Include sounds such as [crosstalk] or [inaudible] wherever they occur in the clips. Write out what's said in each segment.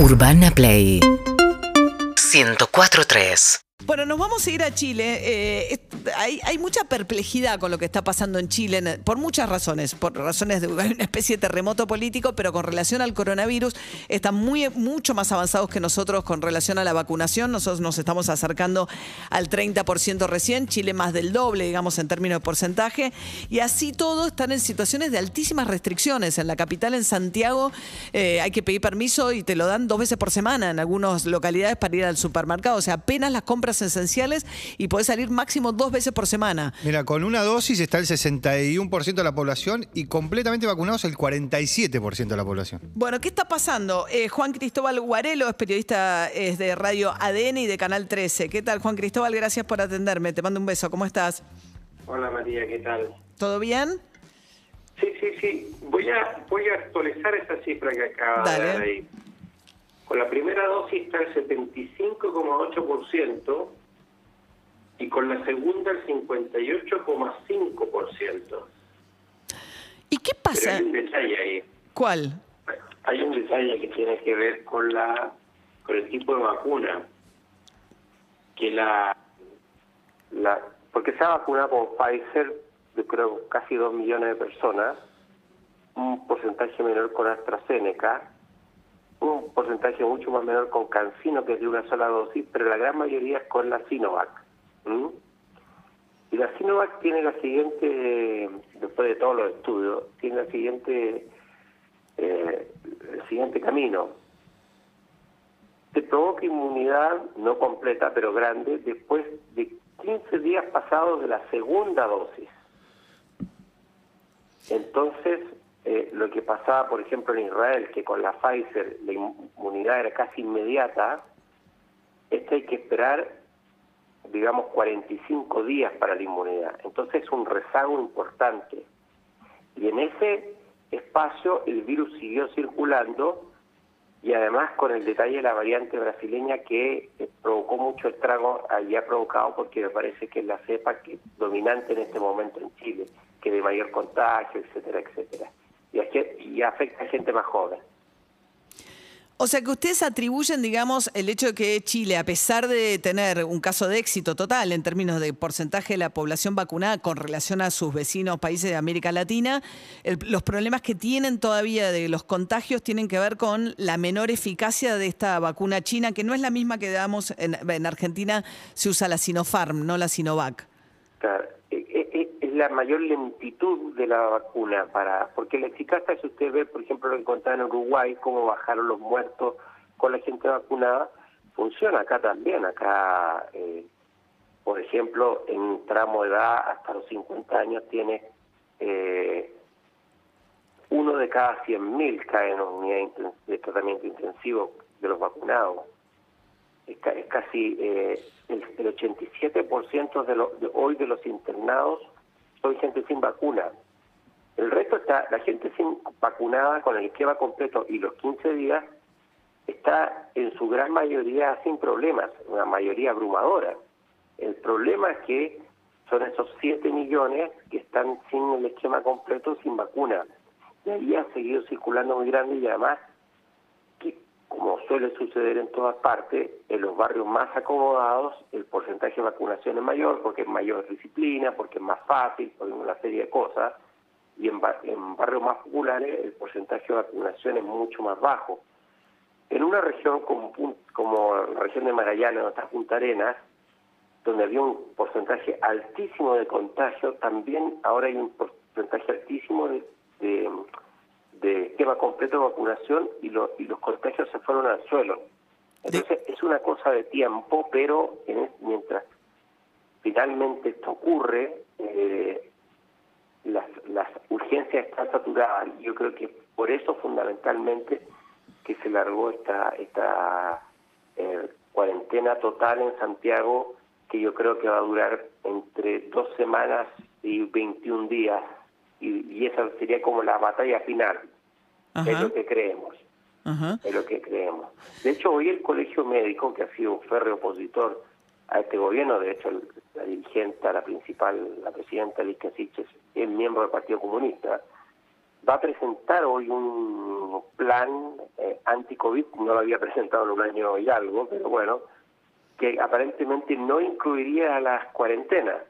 Urbana Play. 104.3 Bueno, nos vamos a ir a Chile. Eh, hay, mucha perplejidad con lo que está pasando en Chile por muchas razones. Por razones de [laughs] una especie de terremoto político, pero con relación al coronavirus están muy, mucho más avanzados que nosotros con relación a la vacunación. Nosotros nos estamos acercando al 30% recién, Chile más del doble, digamos, en términos de porcentaje. Y así todo están en situaciones de altísimas restricciones. En la capital, en Santiago, eh, hay que pedir permiso y te lo dan dos veces por semana en algunas localidades para ir al supermercado. O sea, apenas las compras esenciales y podés salir máximo dos veces por semana. Mira, con una dosis está el 61% de la población y completamente vacunados el 47% de la población. Bueno, ¿qué está pasando? Eh, Juan Cristóbal Guarelo es periodista es de Radio ADN y de Canal 13. ¿Qué tal, Juan Cristóbal? Gracias por atenderme. Te mando un beso. ¿Cómo estás? Hola María, ¿qué tal? ¿Todo bien? Sí, sí, sí. Voy a, voy a actualizar esa cifra que acaba Dale. de dar ahí. Con la primera dosis está el 75,8% y con la segunda el 58,5%. ¿Y qué Pero pasa? hay un detalle ahí. ¿Cuál? Hay un detalle que tiene que ver con la con el tipo de vacuna. Que la, la porque se ha vacunado con Pfizer, yo creo casi 2 millones de personas, un porcentaje menor con AstraZeneca, un porcentaje mucho más menor con Cancino, que es de una sola dosis, pero la gran mayoría es con la Sinovac. Y la Sinovac tiene la siguiente, después de todos los estudios, tiene la siguiente eh, el siguiente camino. Te provoca inmunidad no completa, pero grande, después de 15 días pasados de la segunda dosis. Entonces, eh, lo que pasaba, por ejemplo, en Israel, que con la Pfizer la inmunidad era casi inmediata, este hay que esperar, digamos, 45 días para la inmunidad. Entonces es un rezago importante. Y en ese espacio el virus siguió circulando y además con el detalle de la variante brasileña que eh, provocó mucho estrago, allí ha provocado porque me parece que es la cepa que dominante en este momento en Chile, que de mayor contagio, etcétera, etcétera. Y, afecta a gente más joven. O sea que ustedes atribuyen, digamos, el hecho de que Chile, a pesar de tener un caso de éxito total en términos de porcentaje de la población vacunada con relación a sus vecinos países de América Latina, el- los problemas que tienen todavía de los contagios tienen que ver con la menor eficacia de esta vacuna china, que no es la misma que damos en, en Argentina, se usa la Sinopharm, no la Sinovac. Claro, es la mayor lentitud de la vacuna para porque la eficacia si usted ve por ejemplo lo que contaba en Uruguay cómo bajaron los muertos con la gente vacunada funciona acá también. Acá eh, por ejemplo en tramo de edad hasta los 50 años tiene eh, uno de cada 100.000 cae en unidad de tratamiento intensivo de los vacunados. Es, ca- es casi eh, el, el 87% de, lo, de hoy de los internados son gente sin vacuna. El resto está, la gente sin vacunada con el esquema completo y los 15 días está en su gran mayoría sin problemas, una mayoría abrumadora. El problema es que son esos 7 millones que están sin el esquema completo, sin vacuna. Y ahí ha seguido circulando muy grande y además como suele suceder en todas partes, en los barrios más acomodados el porcentaje de vacunación es mayor porque es mayor disciplina, porque es más fácil, por una serie de cosas, y en, ba- en barrios más populares el porcentaje de vacunación es mucho más bajo. En una región como, como la región de Magallanes, donde está Punta Arenas, donde había un porcentaje altísimo de contagio, también ahora hay un porcentaje altísimo de, de, de esquema completo de vacunación y, lo- y los contagios se fueron al suelo. Entonces es una cosa de tiempo, pero en mientras finalmente esto ocurre, eh, las, las urgencias están saturadas. Yo creo que por eso fundamentalmente que se largó esta, esta eh, cuarentena total en Santiago, que yo creo que va a durar entre dos semanas y 21 días, y, y esa sería como la batalla final, es lo que creemos, Ajá. es lo que creemos. De hecho, hoy el Colegio Médico, que ha sido un férreo opositor a este gobierno, de hecho la dirigente, la principal, la presidenta Liz Casiches, es miembro del Partido Comunista, va a presentar hoy un plan eh, anti-COVID, no lo había presentado en un año y algo, pero bueno, que aparentemente no incluiría las cuarentenas.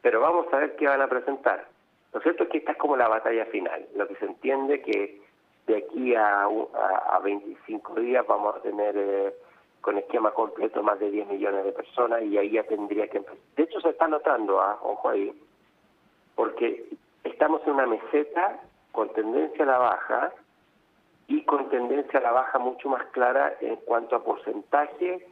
Pero vamos a ver qué van a presentar. Lo cierto es que esta es como la batalla final. Lo que se entiende que de aquí a, a, 25 días vamos a tener eh, con esquema completo más de 10 millones de personas y ahí ya tendría que empezar. De hecho, se está notando, ¿ah? ojo ahí, porque estamos en una meseta con tendencia a la baja y con tendencia a la baja mucho más clara en cuanto a porcentaje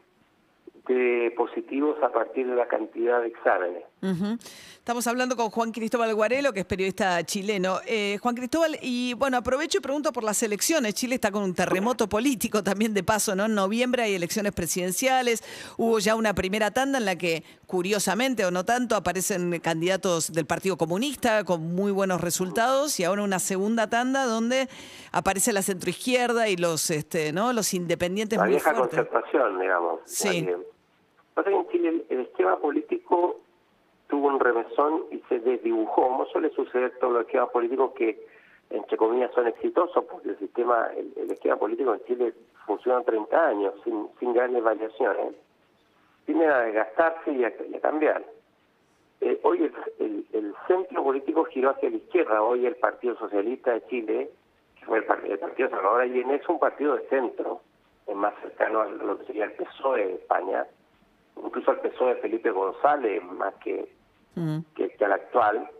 de positivos a partir de la cantidad de exámenes. Estamos hablando con Juan Cristóbal Guarelo, que es periodista chileno. Eh, Juan Cristóbal, y bueno, aprovecho y pregunto por las elecciones. Chile está con un terremoto político también de paso, ¿no? En noviembre hay elecciones presidenciales. Hubo ya una primera tanda en la que, curiosamente o no tanto, aparecen candidatos del Partido Comunista con muy buenos resultados y ahora una segunda tanda donde aparece la centroizquierda y los, este, ¿no? Los independientes. La vieja concertación, digamos. Sí. Pasa que en Chile el, esquema político tuvo un remesón y se desdibujó, como suele suceder todos los esquemas políticos que, entre comillas, son exitosos, porque el sistema, el, esquema político en Chile funciona 30 años sin, sin grandes variaciones, tiene a desgastarse y a, cambiar. Eh, hoy el, el, centro político giró hacia la izquierda, hoy el Partido Socialista de Chile, que fue el, el Partido Salvador Allende, es un partido de centro, es más cercano a lo que sería el PSOE de España, incluso al PSOE de Felipe González más que, que, al actual.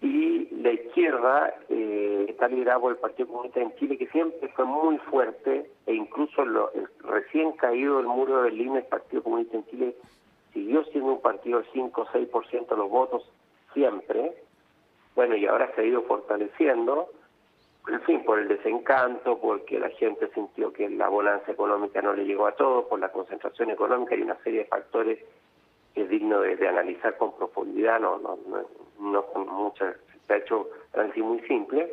Y la izquierda eh, está liderada por el Partido Comunista en Chile, que siempre fue muy fuerte, e incluso lo, el recién caído el muro de Berlín, el Partido Comunista en Chile siguió siendo un partido de 5 o 6% de los votos siempre. Bueno, y ahora se ha ido fortaleciendo en fin, por el desencanto, porque la gente sintió que la bonanza económica no le llegó a todos, por la concentración económica y una serie de factores que es digno de, analizar con profundidad, no, no, no, con mucha, se ha hecho análisis muy simple.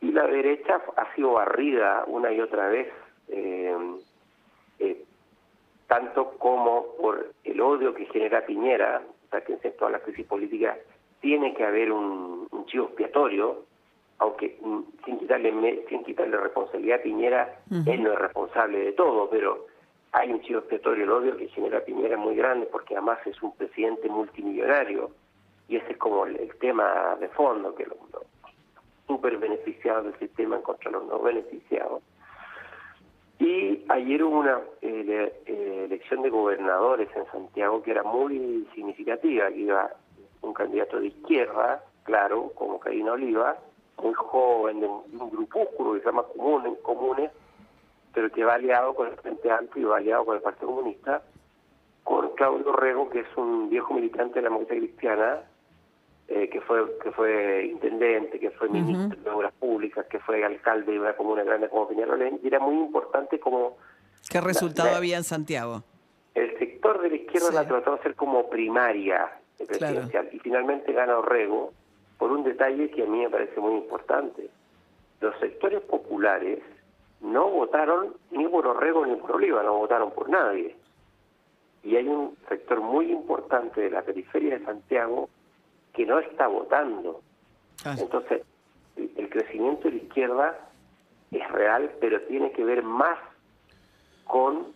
Y la derecha ha sido barrida una y otra vez, eh, eh, tanto como por el odio que genera Piñera, o sea que en toda la crisis política tiene que haber un, un chivo expiatorio, aunque mm, sin quitarle sin quitarle responsabilidad a Piñera, él no es responsable de todo, pero hay un chivo expiatorio, el odio que genera Piñera muy grande, porque además es un presidente multimillonario, y ese es como el, tema de fondo, que los super beneficiados del sistema contra de los no beneficiados. Y ayer hubo una eh, eh, elección de gobernadores en Santiago que era muy significativa, que iba un candidato de izquierda, claro, como Karina Oliva, muy joven, de un, grupúsculo que se llama Comunes, Comunes, pero que va aliado con el Frente Amplio y va aliado con el Partido Comunista, con Claudio Rego, que es un viejo militante de la democracia cristiana, eh, que fue que fue intendente, que fue ministro de Obras Públicas, que fue alcalde de una comuna grande como Peñarolén, y era muy importante como... ¿Qué resultado había en Santiago? El sector de la izquierda la trató de hacer como primaria presidencial, y finalmente gana Orrego, por un detalle que a mí me parece muy importante. Los sectores populares no votaron ni por Orrego ni por Oliva, no votaron por nadie. Y hay un sector muy importante de la periferia de Santiago que no está votando. Ah. Entonces, el, crecimiento de la izquierda es real, pero tiene que ver más con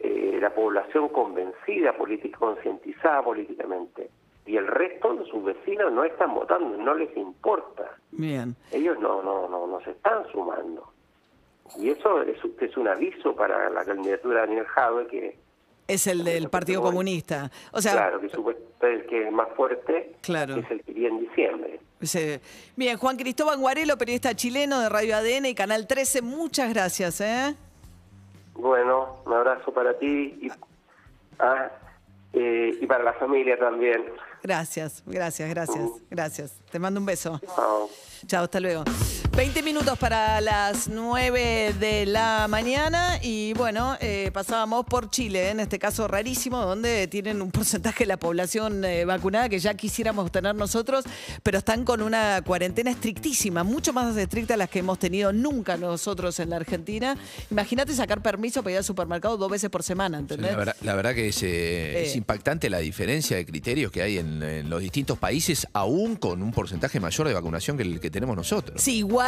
eh, la población convencida, política, concientizada políticamente y el resto de sus vecinos no están votando, no les importa. Bien. Ellos no no no, no se están sumando. Y eso es, es un aviso para la candidatura de Daniel Jadwe que es el del Partido Comunista. O sea, claro, que es el que es más fuerte, claro. es el que viene en diciembre. Bien, Juan Cristóbal Guarelo, periodista chileno de Radio ADN y Canal 13, muchas gracias. ¿eh? Bueno, un abrazo para ti y, ah, eh, y para la familia también. Gracias, gracias, gracias, gracias. Te mando un beso. Chao. Chao, hasta luego. 20 minutos para las 9 de la mañana y bueno, eh, pasábamos por Chile, en este caso rarísimo, donde tienen un porcentaje de la población eh, vacunada que ya quisiéramos tener nosotros, pero están con una cuarentena estrictísima, mucho más estricta a las que hemos tenido nunca nosotros en la Argentina. Imagínate sacar permiso para ir al supermercado dos veces por semana, ¿entendés? La verdad, la verdad que es, eh, es impactante la diferencia de criterios que hay en, en los distintos países, aún con un porcentaje mayor de vacunación que el que tenemos nosotros. Sí, igual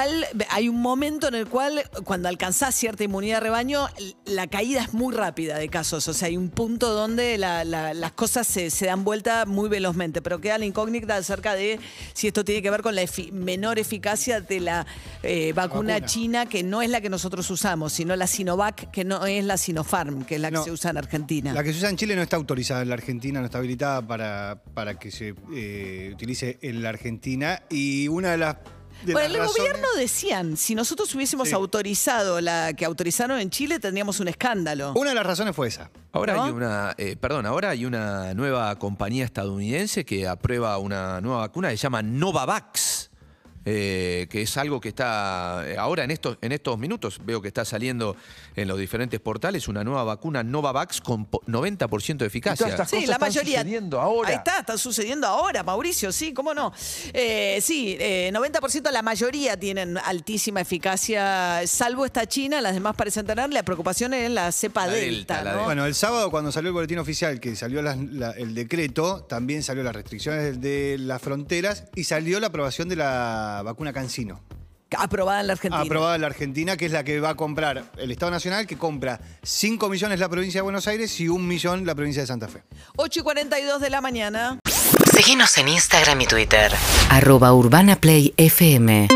hay un momento en el cual cuando alcanzás cierta inmunidad de rebaño, la caída es muy rápida de casos. O sea, hay un punto donde la- la- las cosas se, se dan vuelta muy velozmente, pero queda la incógnita acerca de si esto tiene que ver con la efi- menor eficacia de la eh, vacuna, Vacuna. china, que no es la que nosotros usamos, sino la Sinovac, que no es la Sinopharm, que es la que se usa en Argentina. La que se usa en Chile no está autorizada en la Argentina, no está habilitada para, para que se eh, utilice en la Argentina. Y una de las. De Bueno, el razones- gobierno decían, si nosotros hubiésemos Sí. autorizado la que autorizaron en Chile, tendríamos un escándalo. Una de las razones fue esa. Ahora ¿No? hay una, eh, perdón, ahora hay una nueva compañía estadounidense que aprueba una nueva vacuna que se llama Novavax. Eh, que es algo que está eh, ahora en estos, en estos minutos, veo que está saliendo en los diferentes portales, una nueva vacuna Novavax con po- 90% de eficacia. estas Sí, cosas la están mayoría. sucediendo ahora. Ahí está, está sucediendo ahora, Mauricio, sí, cómo no. Eh, sí, eh, 90% la mayoría tienen altísima eficacia, salvo esta China, las demás parecen tener. La preocupación es la cepa La delta, delta, la ¿no? delta. Bueno, el sábado cuando salió el boletín oficial, que salió la- el decreto, también salió las restricciones de las fronteras y salió la aprobación de la vacuna Cancino. Aprobada en la Argentina. Aprobada en la Argentina, que es la que va a comprar el Estado Nacional, que compra 5 millones la provincia de Buenos Aires y 1 millón la provincia de Santa Fe. 8 y 42 de la mañana. Síguenos en Instagram y Twitter. Arroba Urbana Play FM.